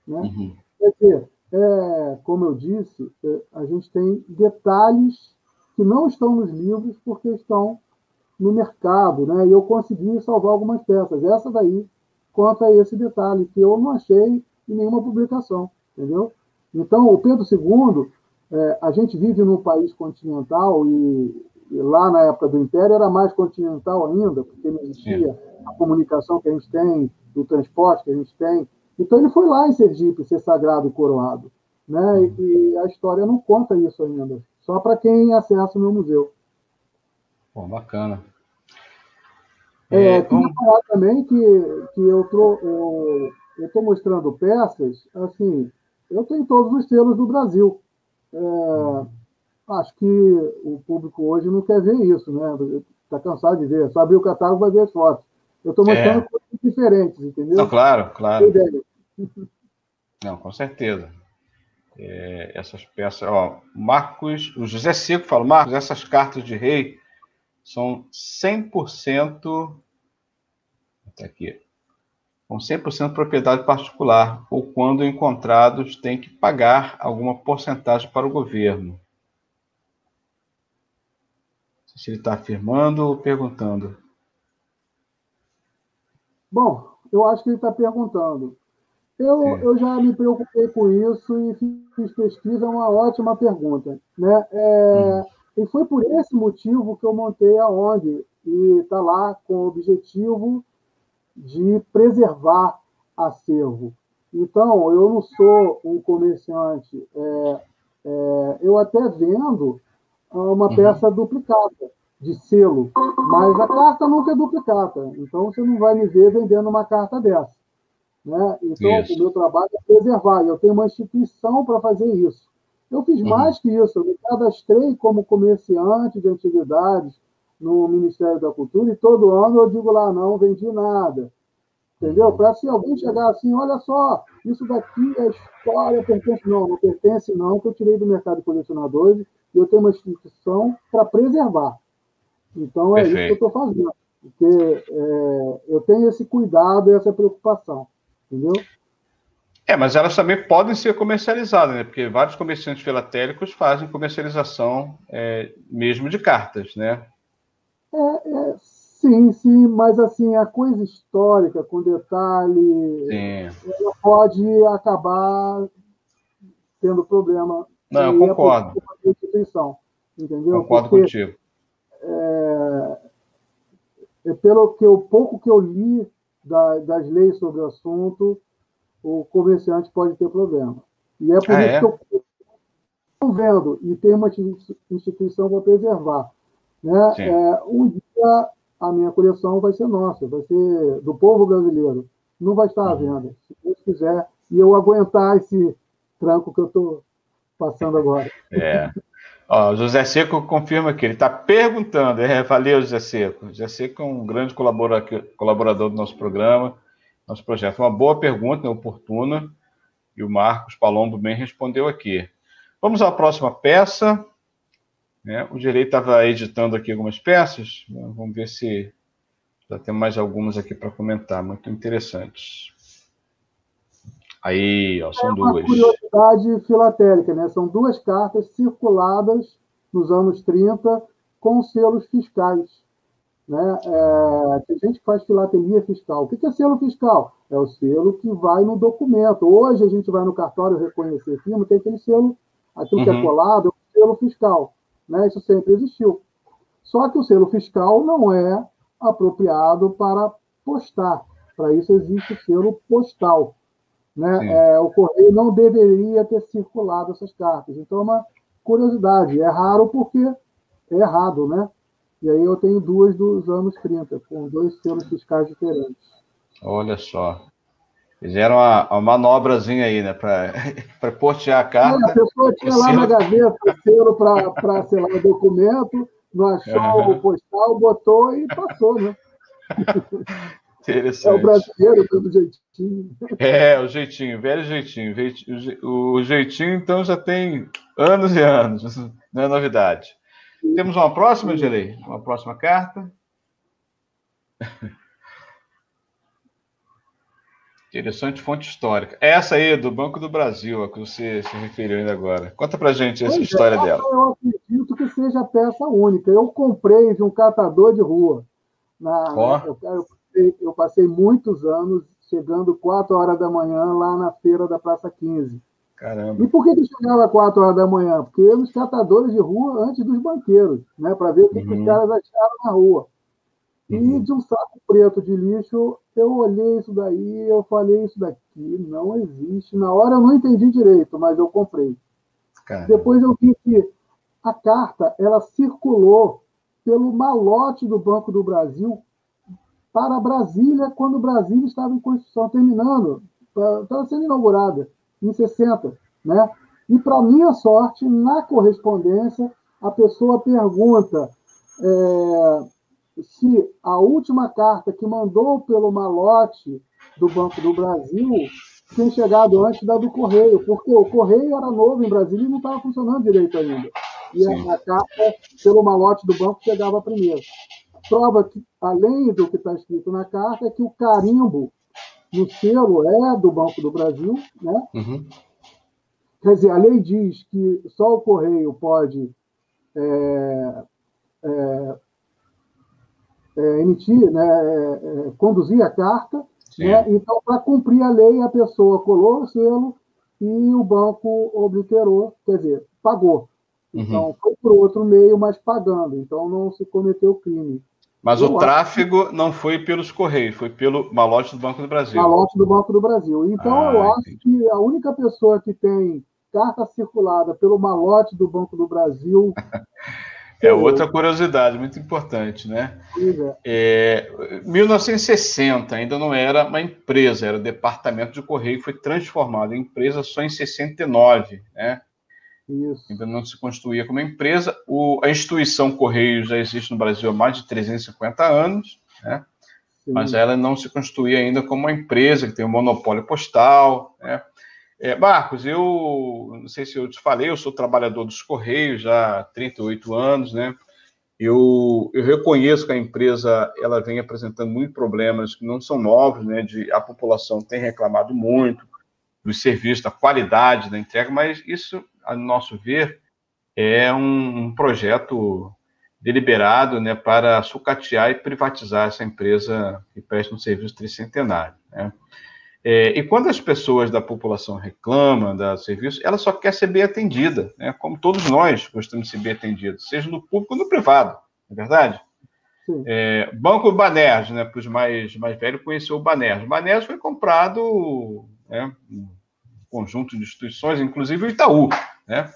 Né? Uhum. Quer dizer, é, como eu disse, é, a gente tem detalhes que não estão nos livros porque estão no mercado, né? E eu consegui salvar algumas peças. Essa daí conta esse detalhe que eu não achei em nenhuma publicação, entendeu? Então, o Pedro II, é, a gente vive num país continental e e lá na época do Império era mais continental ainda, porque não existia a comunicação que a gente tem, o transporte que a gente tem. Então ele foi lá em Sergipe ser sagrado e coroado. Né? E, e a história não conta isso ainda, só para quem acessa o meu museu. Pô, bacana. É, é, queria falar também que, que eu estou mostrando peças, assim, eu tenho todos os selos do Brasil. é, acho que o público hoje não quer ver isso, né? Está cansado de ver. Só abrir o catálogo vai ver as fotos. Eu estou mostrando é. coisas diferentes, entendeu? Não, claro, claro. Não, com certeza. É, essas peças, ó, Marcos, o José Seco fala, Marcos, essas cartas de rei são 100% tá aqui, com 100% propriedade particular, ou quando encontrados tem que pagar alguma porcentagem para o governo. Se ele está afirmando ou perguntando. Bom, eu acho que ele está perguntando. Eu, eu já me preocupei com isso e fiz pesquisa, é uma ótima pergunta. Né? É, hum. E foi por esse motivo que eu montei a ONG, e está lá com o objetivo de preservar acervo. Então, eu não sou um comerciante, é, é, eu até vendo uma uhum. peça duplicada de selo, mas a carta nunca é duplicata, então você não vai me ver vendendo uma carta dessa. Né? Então, isso. o meu trabalho é preservar, eu tenho uma instituição para fazer isso. Eu fiz uhum. mais que isso, eu me cadastrei como comerciante de antiguidades no Ministério da Cultura, e todo ano eu digo lá, não vendi nada. Entendeu? Uhum. Para se alguém chegar assim, olha só, isso daqui é história, pertence. Não, não pertence, não, que eu tirei do mercado de colecionadores e eu tenho uma instituição para preservar. Então é Perfeito. isso que eu estou fazendo. Porque é, eu tenho esse cuidado e essa preocupação entendeu? É, mas elas também podem ser comercializadas, né? Porque vários comerciantes filatélicos fazem comercialização é, mesmo de cartas, né? É, é, sim, sim, mas assim, a coisa histórica, com detalhe, sim. ela pode acabar tendo problema. Não, eu concordo. Instituição, entendeu? Concordo Porque, contigo. É, é, pelo que eu, pouco que eu li da, das leis sobre o assunto, o comerciante pode ter problema. E é por ah, isso é? que eu estou vendo, e tem uma instituição para preservar. Né? É, um dia a minha coleção vai ser nossa, vai ser do povo brasileiro. Não vai estar à uhum. venda, se Deus quiser, e eu aguentar esse tranco que eu estou passando agora. É. Ó, José Seco confirma que ele está perguntando. É, valeu, José Seco. José Seco é um grande colaborador do nosso programa, nosso projeto. Uma boa pergunta, né, oportuna, e o Marcos Palombo bem respondeu aqui. Vamos à próxima peça. Né? O direito estava editando aqui algumas peças. Vamos ver se já tem mais algumas aqui para comentar, muito interessantes. Aí, ó, são é uma duas. curiosidade filatélica, né? São duas cartas circuladas nos anos 30 com selos fiscais. Né? É, tem gente que faz filatelia fiscal. O que é selo fiscal? É o selo que vai no documento. Hoje a gente vai no cartório reconhecer firma, tem aquele selo, aquilo uhum. que é uhum. colado, é o selo fiscal. Né? Isso sempre existiu. Só que o selo fiscal não é apropriado para postar. Para isso existe o selo postal. Né? É, o correio não deveria ter circulado essas cartas. Então, é uma curiosidade. É raro porque é errado, né? E aí eu tenho duas dos anos 30, com dois selos fiscais diferentes. Olha só. Fizeram uma, uma manobrazinha aí, né? Para postear a carta. É, a pessoa tinha lá na gaveta o selo para selar o documento, não achou uhum. o postal, botou e passou, né? Interessante. É o brasileiro pelo jeitinho. É, o jeitinho, velho jeitinho. O jeitinho, então, já tem anos e anos, não é novidade. Temos uma próxima, Gelei? Uma próxima carta? Interessante fonte histórica. Essa aí, do Banco do Brasil, a que você se referiu ainda agora. Conta pra gente essa pois é, história é, dela. Eu acredito que seja peça única. Eu comprei de um catador de rua. Na, oh. eu, eu eu passei muitos anos chegando 4 horas da manhã lá na feira da Praça 15. Caramba. E por que, que chegava 4 horas da manhã? Porque eram os catadores de rua antes dos banqueiros, né? para ver o que, uhum. que, os uhum. caras acharam na rua. E uhum. de um saco preto de lixo, eu olhei isso daí, eu falei, isso daqui não existe. Na hora eu não entendi direito, mas eu comprei. Caramba. Depois eu vi que a carta ela circulou pelo malote do Banco do Brasil para Brasília quando Brasília estava em construção, terminando, estava sendo inaugurada, em 60, né? E, para minha sorte, na correspondência, a pessoa pergunta é, se a última carta que mandou pelo malote do Banco do Brasil tinha chegado antes da do Correio, porque o Correio era novo em Brasília e não estava funcionando direito ainda. E a, a, carta pelo malote do banco chegava primeiro. Prova que, além do que está escrito na carta, é que o carimbo no selo é do Banco do Brasil, né? Uhum. Quer dizer, a lei diz que só o Correio pode é, é, é, emitir, né, é, é, conduzir a carta. Né? Então, para cumprir a lei, a pessoa colou o selo e o banco obliterou, quer dizer, pagou. Uhum. Então, foi por outro meio, mas pagando. Então, não se cometeu crime. Mas Eu o tráfego acho... não foi pelos Correios, foi pelo malote do Banco do Brasil. Malote do Banco do Brasil. Então, ah, eu acho que a única pessoa que tem carta circulada pelo malote do Banco do Brasil É outra curiosidade muito importante, né? É, 1960 ainda não era uma empresa, era departamento de correio, foi transformado em empresa só em 69, né? Isso. Ainda não se construía como empresa. O, a instituição Correio já existe no Brasil há mais de 350 anos, né? Mas ela não se constituía ainda como uma empresa que tem um monopólio postal, né? É, Marcos, eu não sei se eu te falei, eu sou trabalhador dos Correios já há 38 anos, né? Eu, eu reconheço que a empresa ela vem apresentando muitos problemas que não são novos, né? De, a população tem reclamado muito dos serviços, da qualidade da entrega, mas isso, a nosso ver, é um, um projeto deliberado né, para sucatear e privatizar essa empresa que presta um serviço tricentenário. Né? É, e quando as pessoas da população reclamam da serviço, ela só quer ser bem atendida, né? como todos nós gostamos de ser bem atendidos, seja no público ou no privado, não é verdade? É, Banco Banerj, né, para os mais, mais velhos, conheceu o Banerj. O Banerj foi comprado né, um conjunto de instituições, inclusive o Itaú. Né?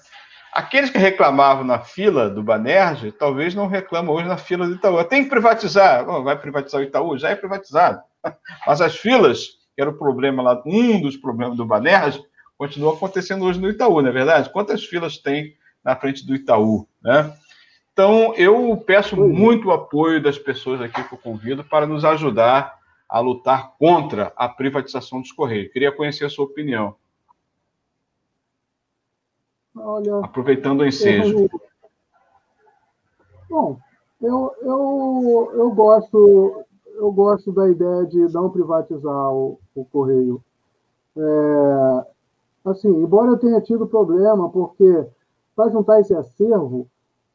Aqueles que reclamavam na fila do Banerj, talvez não reclamam hoje na fila do Itaú. Tem que privatizar. vai privatizar o Itaú? Já é privatizado. Mas as filas que era o problema lá, um dos problemas do Banerj, continua acontecendo hoje no Itaú, não é verdade? Quantas filas tem na frente do Itaú, né? Então, eu peço muito o apoio das pessoas aqui que eu convido para nos ajudar a lutar contra a privatização dos Correios. Queria conhecer a sua opinião. Olha, Aproveitando o ensejo. Eu... Bom, eu, eu, eu gosto eu gosto da ideia de não privatizar o, o Correio. É, assim, embora eu tenha tido problema, porque para juntar esse acervo,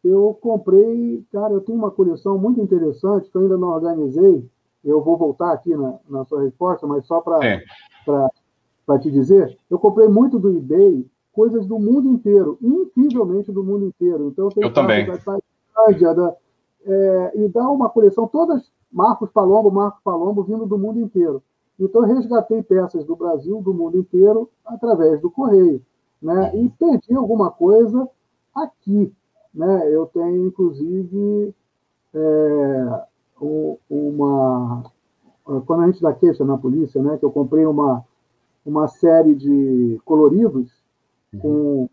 eu comprei, cara, eu tenho uma coleção muito interessante que eu ainda não organizei. Eu vou voltar aqui na, na sua resposta, mas só para é. te dizer, eu comprei muito do eBay coisas do mundo inteiro, incrivelmente do mundo inteiro. Então, eu, eu também. Da da, é, e dá uma coleção, todas Marcos Palombo, Marcos Palombo, vindo do mundo inteiro. Então, eu resgatei peças do Brasil, do mundo inteiro, através do Correio. Né? E perdi alguma coisa aqui. Né? Eu tenho, inclusive, é, uma. Quando a gente dá queixa na polícia, né, que eu comprei uma, uma série de coloridos com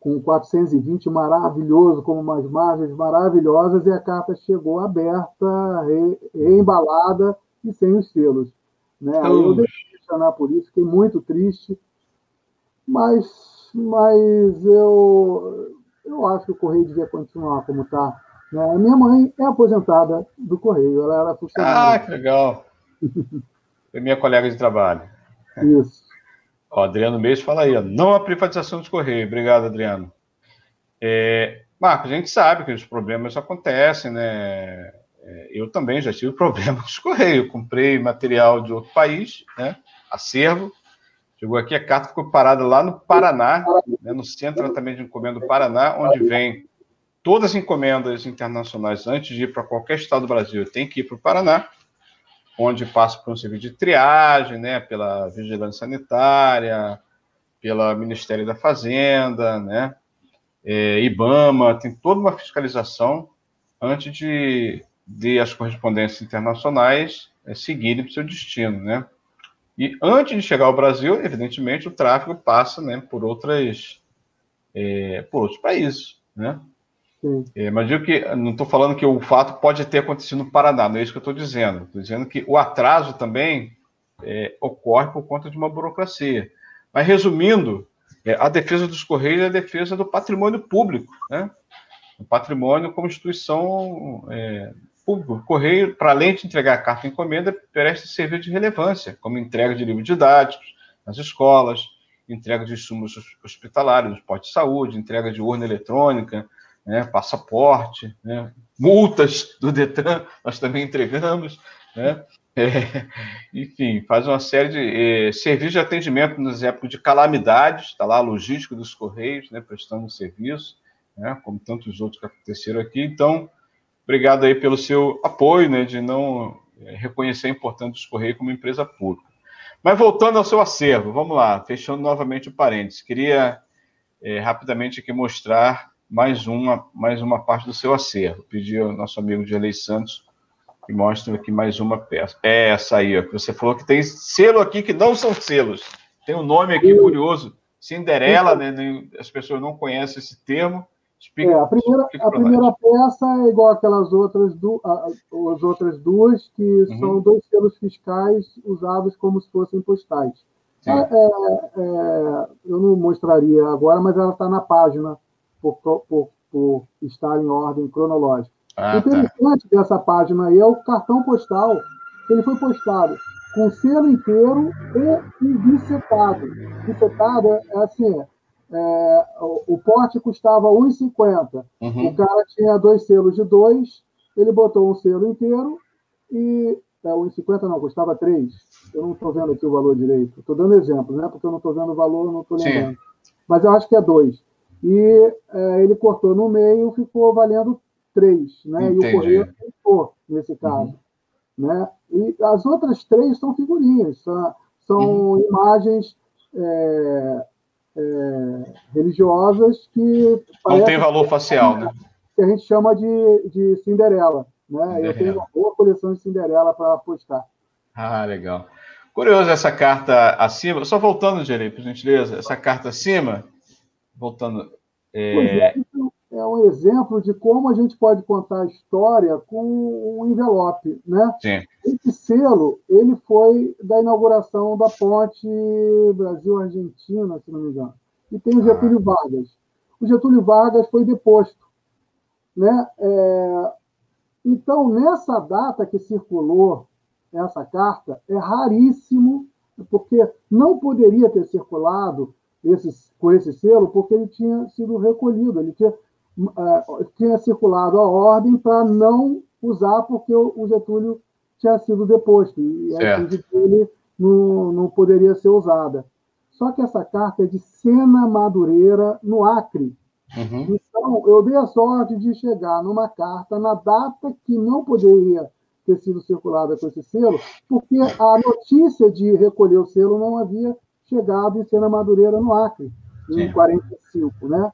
com 420 maravilhoso, com umas margens maravilhosas, e a carta chegou aberta, re, reembalada e sem os selos. Né? Aí eu deixei de chamar por isso, fiquei muito triste, mas, mas eu, eu acho que o Correio devia continuar como está. Né? Minha mãe é aposentada do Correio, ela era funcionária. Ah, que legal! Foi minha colega de trabalho. Isso. Adriano Mês fala aí, não a privatização dos Correios. Obrigado, Adriano. É, Marcos, a gente sabe que os problemas acontecem, né? É, eu também já tive problemas com os Correios. Comprei material de outro país, né? Acervo. Chegou aqui, a carta ficou parada lá no Paraná, né? no Centro de Tratamento de Encomenda do Paraná, onde vem todas as encomendas internacionais antes de ir para qualquer estado do Brasil. Tem que ir para o Paraná onde passa por um serviço de triagem, né, pela vigilância sanitária, pelo Ministério da Fazenda, né, é, IBAMA, tem toda uma fiscalização antes de, de as correspondências internacionais é, seguirem para o seu destino, né. E antes de chegar ao Brasil, evidentemente, o tráfego passa, né, por outras é, por outros países, né? É, mas digo que não estou falando que o fato pode ter acontecido no Paraná, não é isso que eu estou dizendo. Estou dizendo que o atraso também é, ocorre por conta de uma burocracia. Mas resumindo, é, a defesa dos Correios é a defesa do patrimônio público, né? O patrimônio como instituição é, pública. O Correio, para além de entregar a carta encomenda, presta serviço de relevância, como entrega de livros didáticos nas escolas, entrega de insumos hospitalares, no de saúde, entrega de urna eletrônica, né, passaporte, né, multas do Detran, nós também entregamos, né, é, enfim, faz uma série de é, serviços de atendimento nas épocas de calamidades, está lá a logística dos Correios, né, prestando serviço, né, como tantos outros que aconteceram aqui. Então, obrigado aí pelo seu apoio, né, de não é, reconhecer a importância dos Correios como empresa pública. Mas voltando ao seu acervo, vamos lá, fechando novamente o parênteses, queria é, rapidamente aqui mostrar mais uma, mais uma parte do seu acervo. Pedi ao nosso amigo Gelei Santos que mostre aqui mais uma peça. É essa aí, ó, que você falou que tem selo aqui que não são selos. Tem um nome aqui curioso, Cinderela, né? As pessoas não conhecem esse termo. Explica, é, a primeira, a primeira peça é igual aquelas outras, du as outras duas, que uhum. são dois selos fiscais usados como se fossem postais. É, é, é, eu não mostraria agora, mas ela está na página por, por, por estar em ordem cronológica. Ah, o interessante tá. dessa página aí é o cartão postal. Ele foi postado com selo inteiro e bissetado. Bissetado é, é assim, é, o, o porte custava 1,50. Uhum. O cara tinha dois selos de dois, ele botou um selo inteiro e é, 1,50 não, custava 3. Eu não estou vendo aqui o valor direito. Estou dando exemplo, né? Porque eu não estou vendo o valor, não estou lembrando. Sim. Mas eu acho que é 2 e é, ele cortou no meio, ficou valendo três, né? Entendi. E o correio ficou nesse caso, uhum. né? E as outras três são figurinhas, são, são uhum. imagens é, é, religiosas que não tem valor facial, né? Que a gente chama de, de Cinderela, né? Cinderela. Eu tenho uma boa coleção de Cinderela para postar. Ah, legal. Curioso essa carta acima. Só voltando, Gerei, por gentileza, essa carta acima voltando. É... é um exemplo de como a gente pode contar a história com um envelope, né? Sim. Esse selo, ele foi da inauguração da ponte Brasil-Argentina, se não me engano. E tem o Getúlio ah. Vargas. O Getúlio Vargas foi deposto, né? É... Então, nessa data que circulou essa carta, é raríssimo, porque não poderia ter circulado esse, com esse selo porque ele tinha sido recolhido, ele tinha, uh, tinha circulado a ordem para não usar porque o, Getúlio tinha sido deposto e a dele não, não poderia ser usada. Só que essa carta é de Sena Madureira, no Acre. Uhum. Então, eu dei a sorte de chegar numa carta na data que não poderia ter sido circulada com esse selo, porque a notícia de recolher o selo não havia chegado em Sena Madureira, no Acre, em Sim. 45, né?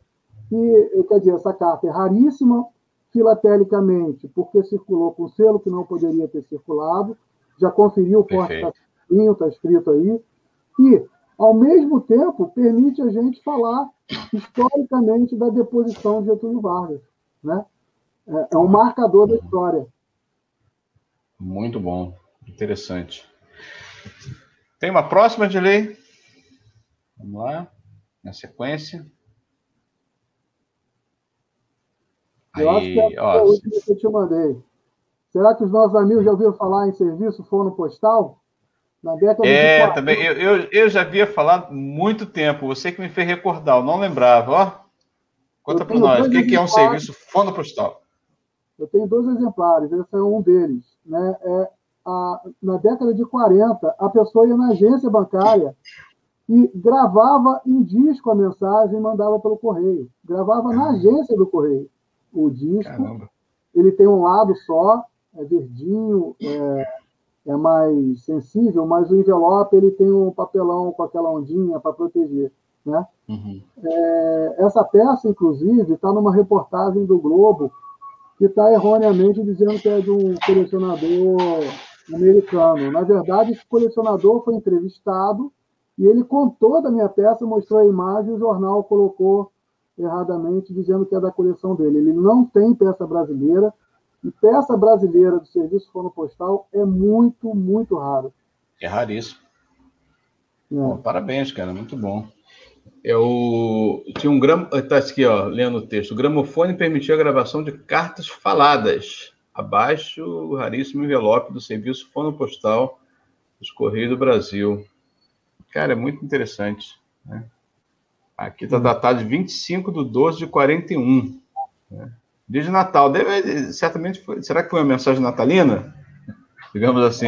E, quer dizer, essa carta é raríssima filatelicamente, porque circulou com selo que não poderia ter circulado, já conferiu o porte está está escrito aí, e, ao mesmo tempo, permite a gente falar historicamente da deposição de Getúlio Vargas, né? É, é um marcador da história. Muito bom, interessante. Tem uma próxima de lei? Vamos lá, na sequência. Eu Aí, acho que é a ó, última que eu te mandei. Será que os nossos amigos já ouviram falar em serviço forno postal? Na década é, de também. Eu, eu, eu, já havia falado muito tempo. Você que me fez recordar, eu não lembrava. Ó, conta para nós, o que, que, é um serviço forno postal? Eu tenho dois exemplares, esse é um deles. Né? É a, na década de 40, a pessoa ia na agência bancária e gravava em disco a mensagem e mandava pelo correio. Gravava na agência do correio. O disco, Caramba. ele tem um lado só, é verdinho, é, é, mais sensível, mas o envelope ele tem um papelão com aquela ondinha para proteger. Né? Uhum. É, essa peça, inclusive, está numa reportagem do Globo que está erroneamente dizendo que é de um colecionador americano. Na verdade, esse colecionador foi entrevistado e ele contou da minha peça, mostrou a imagem, o jornal colocou erradamente dizendo que é da coleção dele. Ele não tem peça brasileira, e peça brasileira do serviço forno postal é muito, muito raro. É raríssimo. É. Parabéns, cara, muito bom. Eu tinha um gramo. Está aqui, ó, lendo o texto. O gramofone permitia a gravação de cartas faladas. Abaixo, o raríssimo envelope do serviço fono postal dos Correios do Brasil. Cara, é muito interessante. Né? Aqui está datado de 25 de 12 de 41. Né? Dia de Natal. Deve, certamente foi, será que foi uma mensagem natalina? Digamos assim.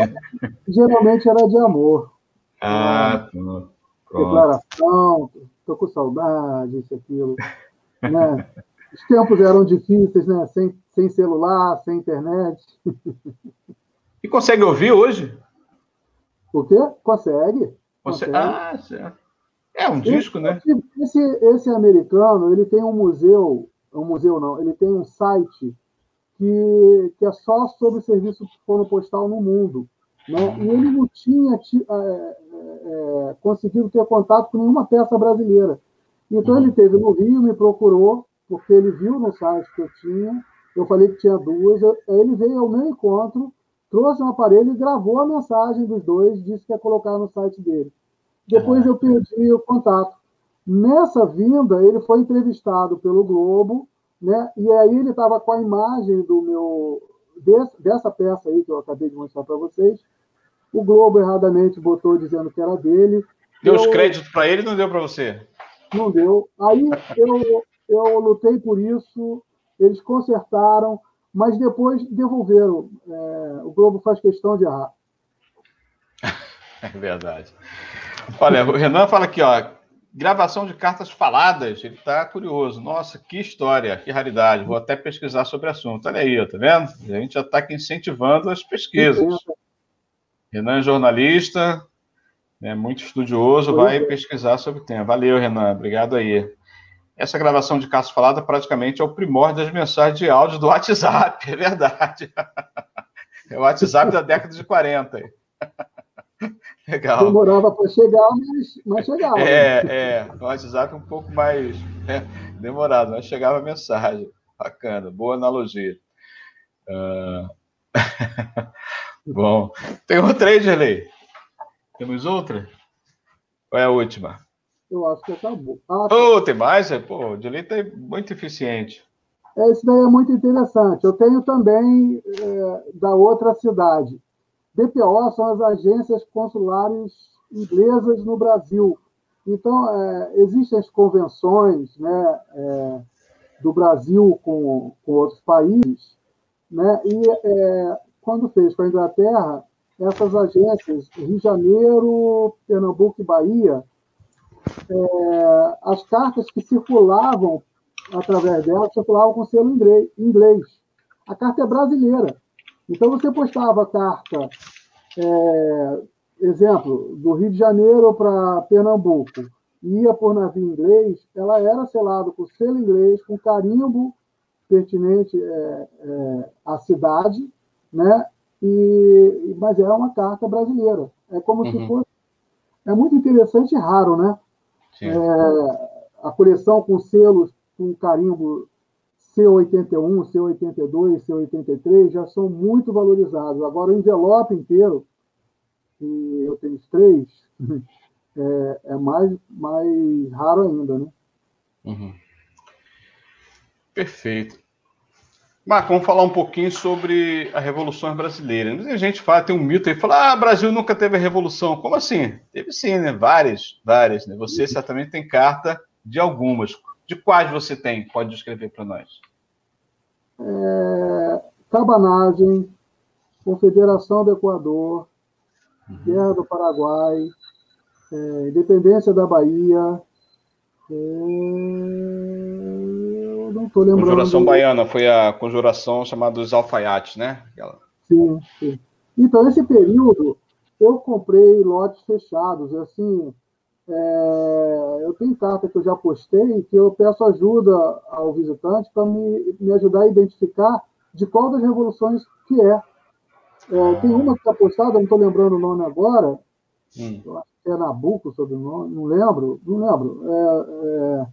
Geralmente era de amor. Ah, pronto. Declaração, estou com saudade, isso, aquilo. Né? Os tempos eram difíceis, né? Sem, sem celular, sem internet. E consegue ouvir hoje? O quê? Consegue. Consegue. Ah, certo. É um disco, esse, né? Esse, esse americano, ele tem um museu, um museu não, ele tem um site que, que é só sobre serviço postal no mundo. Né? E ele não tinha é, é, é, conseguido ter contato com nenhuma peça brasileira. Então ele teve no Rio, me procurou, porque ele viu no site que eu tinha, eu falei que tinha duas, ele veio ao meu encontro, trouxe um aparelho e gravou a mensagem dos dois, disse que ia colocar no site dele. Depois eu perdi o contato. Nessa vinda, ele foi entrevistado pelo Globo, né? E aí ele estava com a imagem do meu desse, dessa peça aí que eu acabei de mostrar para vocês. O Globo erradamente botou dizendo que era dele. Deu eu, os créditos para ele, não deu para você? Não deu. Aí eu, eu lutei por isso. Eles consertaram, mas depois devolveram. É, o Globo faz questão de errar. É verdade. Olha, o Renan fala aqui, ó, gravação de cartas faladas. Ele está curioso. Nossa, que história, que raridade. Vou até pesquisar sobre o assunto. Olha aí, tá vendo? A gente já está aqui incentivando as pesquisas. Renan é jornalista, é muito estudioso, vai pesquisar sobre o tema. Valeu, Renan. Obrigado aí. Essa gravação de cartas falada praticamente é o primórdio das mensagens de áudio do WhatsApp, é verdade. É o WhatsApp da década de 40. Legal. Demorava para chegar, mas, mas chegava. É, é. O WhatsApp é um pouco mais é, demorado, mas chegava a mensagem. Bacana, boa analogia. Uh... Bom, tem outra aí, Gerlei? Temos outra? Qual é a última? Eu acho que acabou. Ah, oh, tem mais? Pô, o Gerlei está muito eficiente. Esse daí é muito interessante. Eu tenho também é, da outra cidade. DPO são as agências consulares inglesas no Brasil. Então, é, existem as convenções né, é, do Brasil com, com outros países, né, e é, quando fez com a Inglaterra, essas agências, Rio de Janeiro, Pernambuco e Bahia, é, as cartas que circulavam através delas circulavam com selo inglês. A carta é brasileira. Então, você postava carta, é, exemplo, do Rio de Janeiro para Pernambuco, ia por navio inglês, ela era selada com selo inglês, com carimbo pertinente é, é, à cidade, né? E, mas é uma carta brasileira. É como uhum. se fosse. É muito interessante e raro, né? É, a coleção com selos com carimbo C81, C82, C83 já são muito valorizados. Agora, o envelope inteiro, que eu tenho três, é, é, mais, mais raro ainda, né? Uhum. Perfeito. Marco, vamos falar um pouquinho sobre a Revolução Brasileira. A gente fala, tem um mito aí, fala, ah, Brasil nunca teve a Revolução. Como assim? Teve sim, né? Várias, várias. Né? Você certamente tem carta de algumas. De quais você tem? Pode descrever para nós. É, cabanagem, Confederação do Equador, uhum. Guerra do Paraguai, é, Independência da Bahia. É, não estou lembrando. Conjuração Baiana foi a conjuração chamada dos alfaiates, né? Aquela... Sim, sim. Então, esse período, eu comprei lotes fechados, assim, é, eu tenho carta que eu já postei que eu peço ajuda ao visitante para me, me ajudar a identificar de qual das revoluções que é. é tem uma que está postada, não estou lembrando o nome agora, hum. eu acho que é Nabucco sobre o nome, não lembro, não lembro. É, é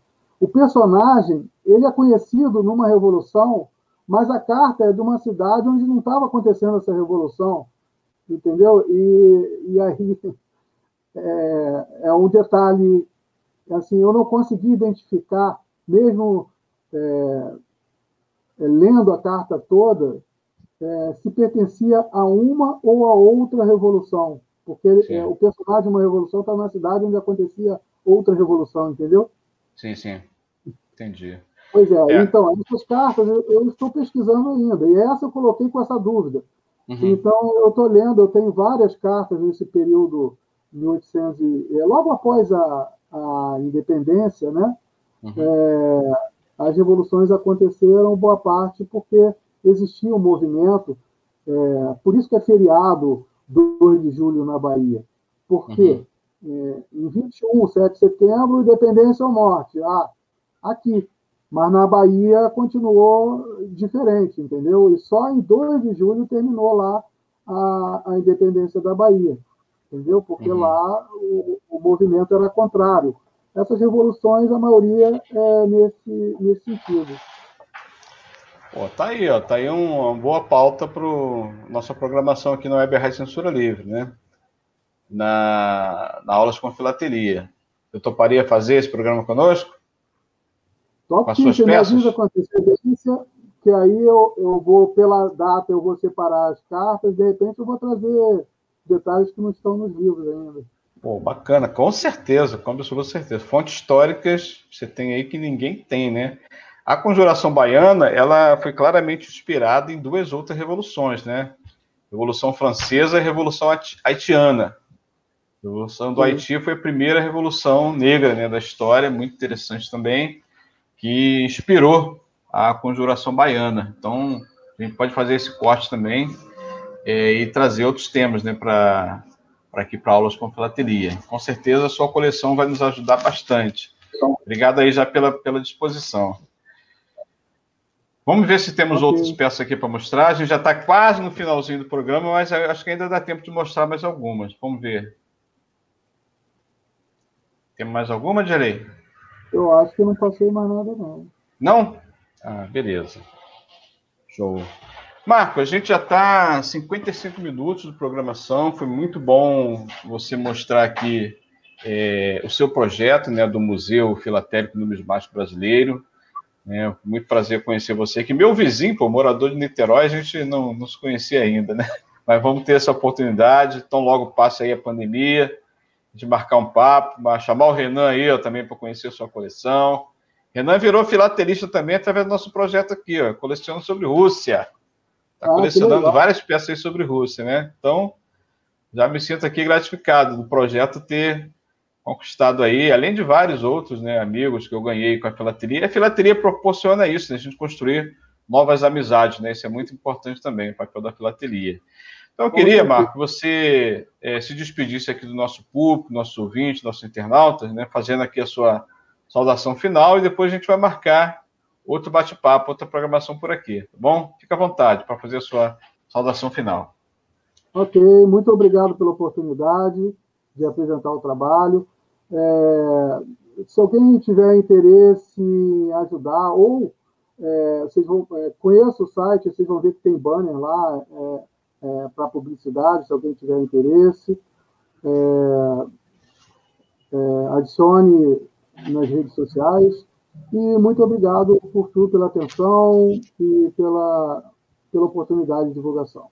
o personagem ele é conhecido numa revolução, mas a carta é de uma cidade onde não estava acontecendo essa revolução, entendeu? E, e aí é, é um detalhe, assim, eu não consegui identificar, mesmo é, é, lendo a carta toda, é, se pertencia a uma ou a outra revolução, porque é, o personagem de uma revolução está na cidade onde acontecia outra revolução, entendeu? Sim, sim. Entendi. Pois é, é. então, essas cartas eu, eu, estou pesquisando ainda, e essa eu coloquei com essa dúvida. Uhum. Então, eu estou lendo, eu tenho várias cartas nesse período 1800, e, logo após a, a independência, né? Uhum. É, as revoluções aconteceram, boa parte, porque existia um movimento, é, por isso que é feriado 2 de julho na Bahia. Porque uhum. é, em 21, 7 de setembro, independência ou morte. Ah, aqui. Mas na Bahia continuou diferente, entendeu? E só em 2 de julho terminou lá a, a independência da Bahia, entendeu? Porque uhum. lá o, o, movimento era contrário. Essas revoluções, a maioria é nesse, nesse sentido. Pô, tá aí, ó, tá aí uma boa pauta para nossa programação aqui no Web Rádio Censura Livre, né? Na, na aulas com filatelia. Eu toparia fazer esse programa conosco? Só que se me avisa com antecedência, que aí eu, eu vou, pela data, eu vou separar as cartas, de repente eu vou trazer detalhes que não estão nos livros ainda. Pô, bacana, com certeza, com absoluta certeza. Fontes históricas você tem aí que ninguém tem, né? A conjuração baiana, ela foi claramente inspirada em duas outras revoluções, né? Revolução Francesa e Revolução Haitiana. A Revolução do Haiti foi a primeira revolução negra né, da história, muito interessante também que inspirou a conjuração baiana. Então, a gente pode fazer esse corte também é, e trazer outros temas né, para aqui para aulas com filatelia. Com certeza a sua coleção vai nos ajudar bastante. Obrigado aí já pela, pela disposição. Vamos ver se temos okay. outras peças aqui para mostrar. A gente já está quase no finalzinho do programa, mas acho que ainda dá tempo de mostrar mais algumas. Vamos ver. Tem mais alguma, Direi? Eu acho que não passei mais nada, não. Não? Ah, beleza. Show. Marco, a gente já está 55 minutos de programação. Foi muito bom você mostrar aqui é, o seu projeto né, do Museu Filatélico Numismático Brasileiro. É, muito prazer conhecer você aqui. Meu vizinho, pô, morador de Niterói, a gente não, não se conhecia ainda, né? Mas vamos ter essa oportunidade. Então, logo passe aí a pandemia de marcar um papo, chamar o Renan aí ó, também para conhecer a sua coleção. Renan virou filatelista também através do nosso projeto aqui, ó, coleciona sobre Rússia. Está ah, colecionando várias peças sobre Rússia, né? Então, já me sinto aqui gratificado do projeto ter conquistado aí, além de vários outros né, amigos que eu ganhei com a filateria. A filateria proporciona isso, né, a gente construir novas amizades, né? Isso é muito importante também, o papel da filateria. Então, eu queria, Marco, você é, se despedisse aqui do nosso público, nosso ouvinte, nossos internautas, né, fazendo aqui a sua saudação final e depois a gente vai marcar outro bate-papo, outra programação por aqui, tá bom? Fica à vontade para fazer a sua saudação final. Ok, muito obrigado pela oportunidade de apresentar o trabalho. É, se alguém tiver interesse em ajudar, ou é, vocês vão, é, conheça o site, vocês vão ver que tem banner lá, é, é, para publicidade, se alguém tiver interesse. É, é, adicione nas redes sociais. E muito obrigado por tudo, pela atenção e pela, pela oportunidade de divulgação.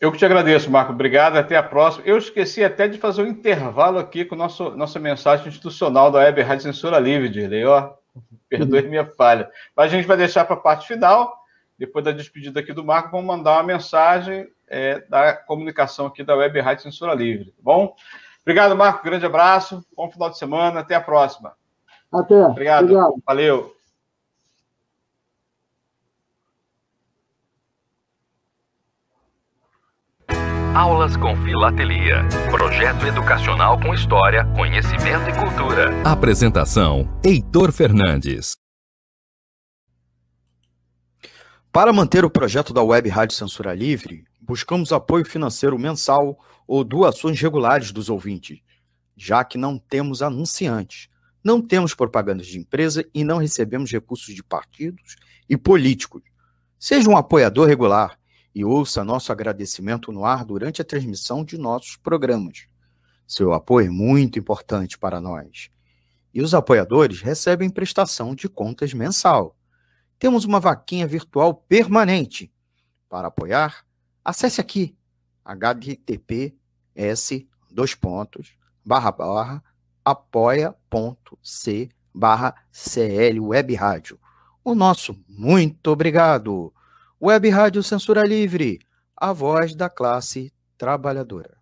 Eu que te agradeço, Marco. Obrigado. Até a próxima. Eu esqueci até de fazer um intervalo aqui com nosso, nossa mensagem institucional da Web Rádio Censura Livre, Dirley. Ó, perdoe minha falha. Mas a gente vai deixar para a parte final depois da despedida aqui do Marco, vamos mandar uma mensagem é, da comunicação aqui da Web Rádio Censura Livre, tá bom? Obrigado, Marco. Grande abraço. Bom final de semana. Até a próxima. Até. Obrigado. Obrigado. Valeu. Aulas com Filatelia. Projeto educacional com história, conhecimento e cultura. Apresentação: Heitor Fernandes. Para manter o projeto da Web Rádio Censura Livre, buscamos apoio financeiro mensal ou doações regulares dos ouvintes, já que não temos anunciantes. Não temos propagandas de empresa e não recebemos recursos de partidos e políticos. Seja um apoiador regular e ouça nosso agradecimento no ar durante a transmissão de nossos programas. Seu apoio é muito importante para nós. E os apoiadores recebem prestação de contas mensal. Temos uma vaquinha virtual permanente. Para apoiar, acesse aqui https dois pontos barra barra apoia.c barra CL Web Rádio. O nosso muito obrigado. Web Rádio Censura Livre, a voz da classe trabalhadora.